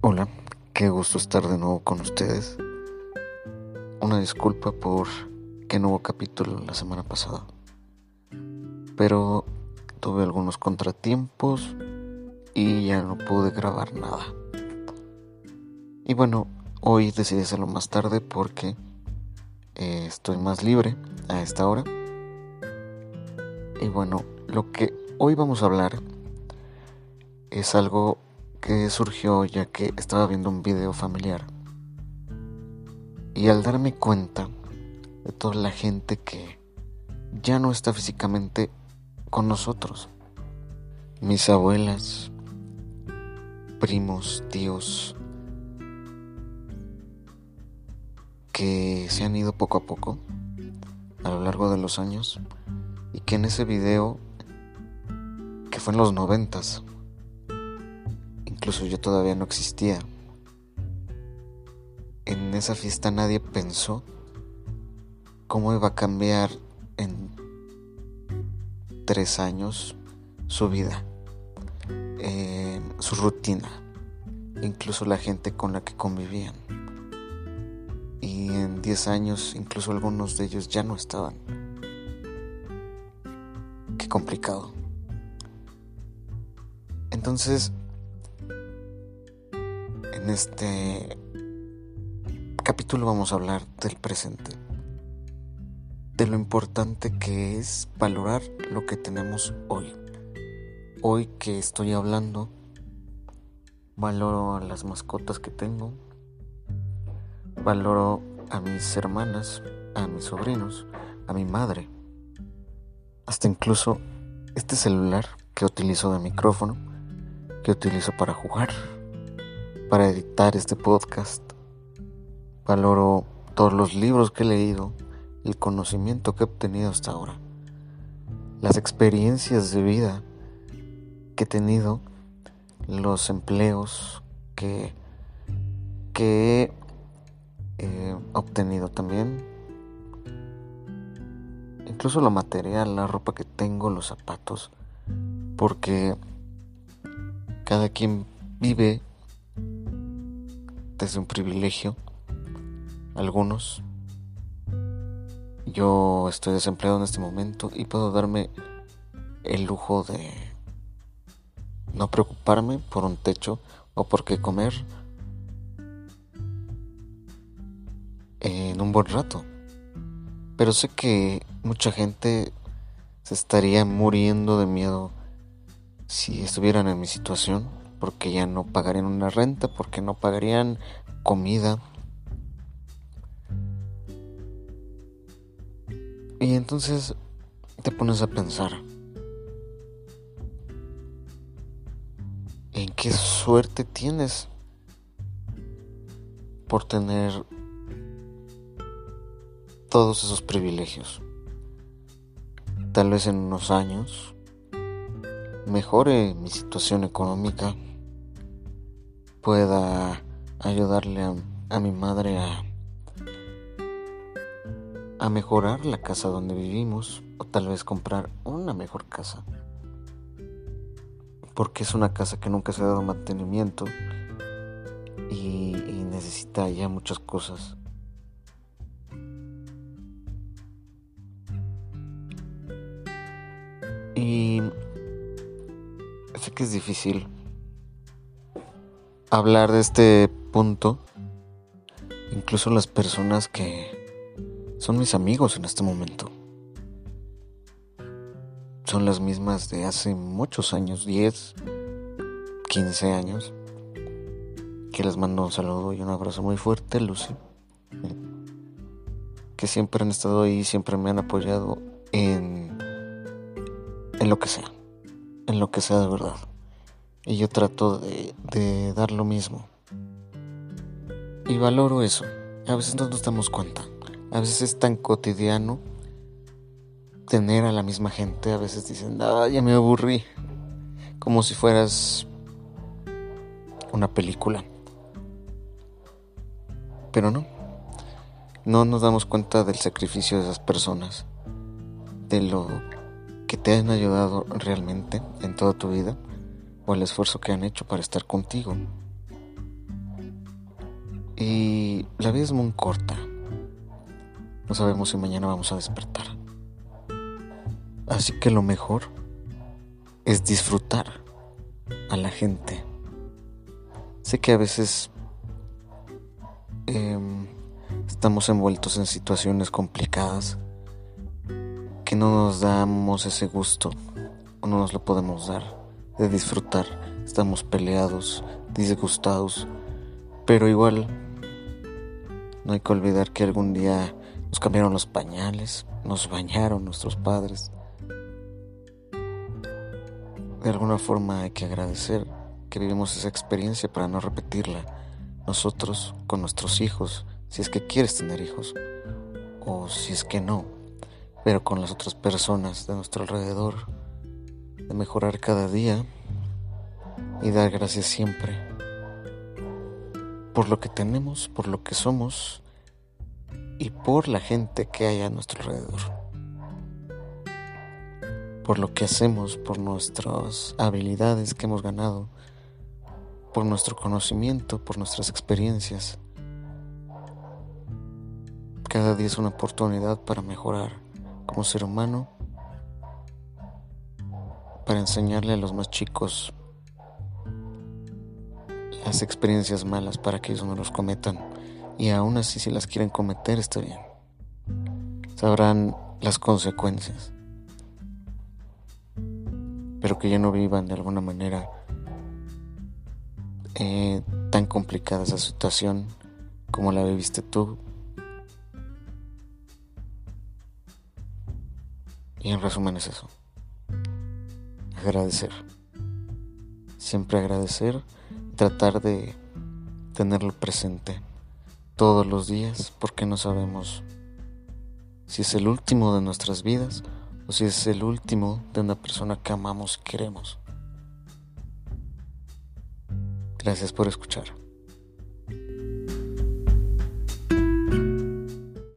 Hola, qué gusto estar de nuevo con ustedes. Una disculpa por que no hubo capítulo la semana pasada. Pero tuve algunos contratiempos y ya no pude grabar nada. Y bueno, hoy decidí hacerlo más tarde porque eh, estoy más libre a esta hora. Y bueno, lo que hoy vamos a hablar es algo que surgió ya que estaba viendo un video familiar. Y al darme cuenta de toda la gente que ya no está físicamente con nosotros, mis abuelas, primos, tíos, que se han ido poco a poco a lo largo de los años y que en ese video que fue en los noventas incluso yo todavía no existía. En esa fiesta nadie pensó cómo iba a cambiar en tres años su vida, su rutina, incluso la gente con la que convivían. Y en diez años incluso algunos de ellos ya no estaban. Qué complicado. Entonces, en este capítulo vamos a hablar del presente, de lo importante que es valorar lo que tenemos hoy. Hoy que estoy hablando, valoro a las mascotas que tengo, valoro a mis hermanas, a mis sobrinos, a mi madre, hasta incluso este celular que utilizo de micrófono, que utilizo para jugar para editar este podcast. Valoro todos los libros que he leído, el conocimiento que he obtenido hasta ahora, las experiencias de vida que he tenido, los empleos que, que he eh, obtenido también, incluso lo material, la ropa que tengo, los zapatos, porque cada quien vive desde un privilegio, algunos. Yo estoy desempleado en este momento y puedo darme el lujo de no preocuparme por un techo o por qué comer en un buen rato. Pero sé que mucha gente se estaría muriendo de miedo si estuvieran en mi situación porque ya no pagarían una renta, porque no pagarían comida. Y entonces te pones a pensar, ¿en qué suerte tienes por tener todos esos privilegios? Tal vez en unos años mejore mi situación económica pueda ayudarle a, mi madre a, a mejorar la casa donde vivimos o tal vez comprar una mejor casa. Porque es una casa que nunca se ha dado mantenimiento y, y necesita ya muchas cosas. Y sé que es difícil hablar de este punto, incluso las personas que son mis amigos en este momento. Son las mismas de hace muchos años, 10, 15 años. Que les mando un saludo y un abrazo muy fuerte, Lucy. Que siempre han estado ahí, siempre me han apoyado en, en lo que sea. En lo que sea de verdad. Y yo trato de, dar lo mismo. Y valoro eso. A veces no nos damos cuenta. A veces es tan cotidiano tener a la misma gente. A veces dicen, ah, ya me aburrí. Como si fueras una película. Pero no. No nos damos cuenta del sacrificio de esas personas. De lo que te han ayudado realmente en toda tu vida o el esfuerzo que han hecho para estar contigo. Y la vida es muy corta. No sabemos si mañana vamos a despertar. Así que lo mejor es disfrutar a la gente. Sé que a veces em, estamos envueltos en situaciones complicadas que no nos damos ese gusto o no nos lo podemos dar de disfrutar. Estamos peleados, disgustados, pero igual no hay que olvidar que algún día nos cambiaron los pañales, nos bañaron nuestros padres. De alguna forma hay que agradecer que vivimos esa experiencia para no repetirla nosotros con nuestros hijos, si es que quieres tener hijos, o si es que no, pero con las otras personas de nuestro alrededor, de mejorar cada día y dar gracias siempre por lo que tenemos, por lo que somos y por la gente que hay a nuestro alrededor. Por lo que hacemos, por nuestras habilidades que hemos ganado, por nuestro conocimiento, por nuestras experiencias. Cada día es una oportunidad para mejorar como ser humano, para enseñarle a los más chicos las experiencias malas para que ellos no los cometan. Y aún así si las quieren cometer está bien. Sabrán las consecuencias. Pero que ya no vivan de alguna manera eh, tan complicada esa situación como la viviste tú. Y en resumen es eso. Agradecer. Siempre agradecer tratar de tenerlo presente todos los días porque no sabemos si es el último de nuestras vidas o si es el último de una persona que amamos y queremos. Gracias por escuchar.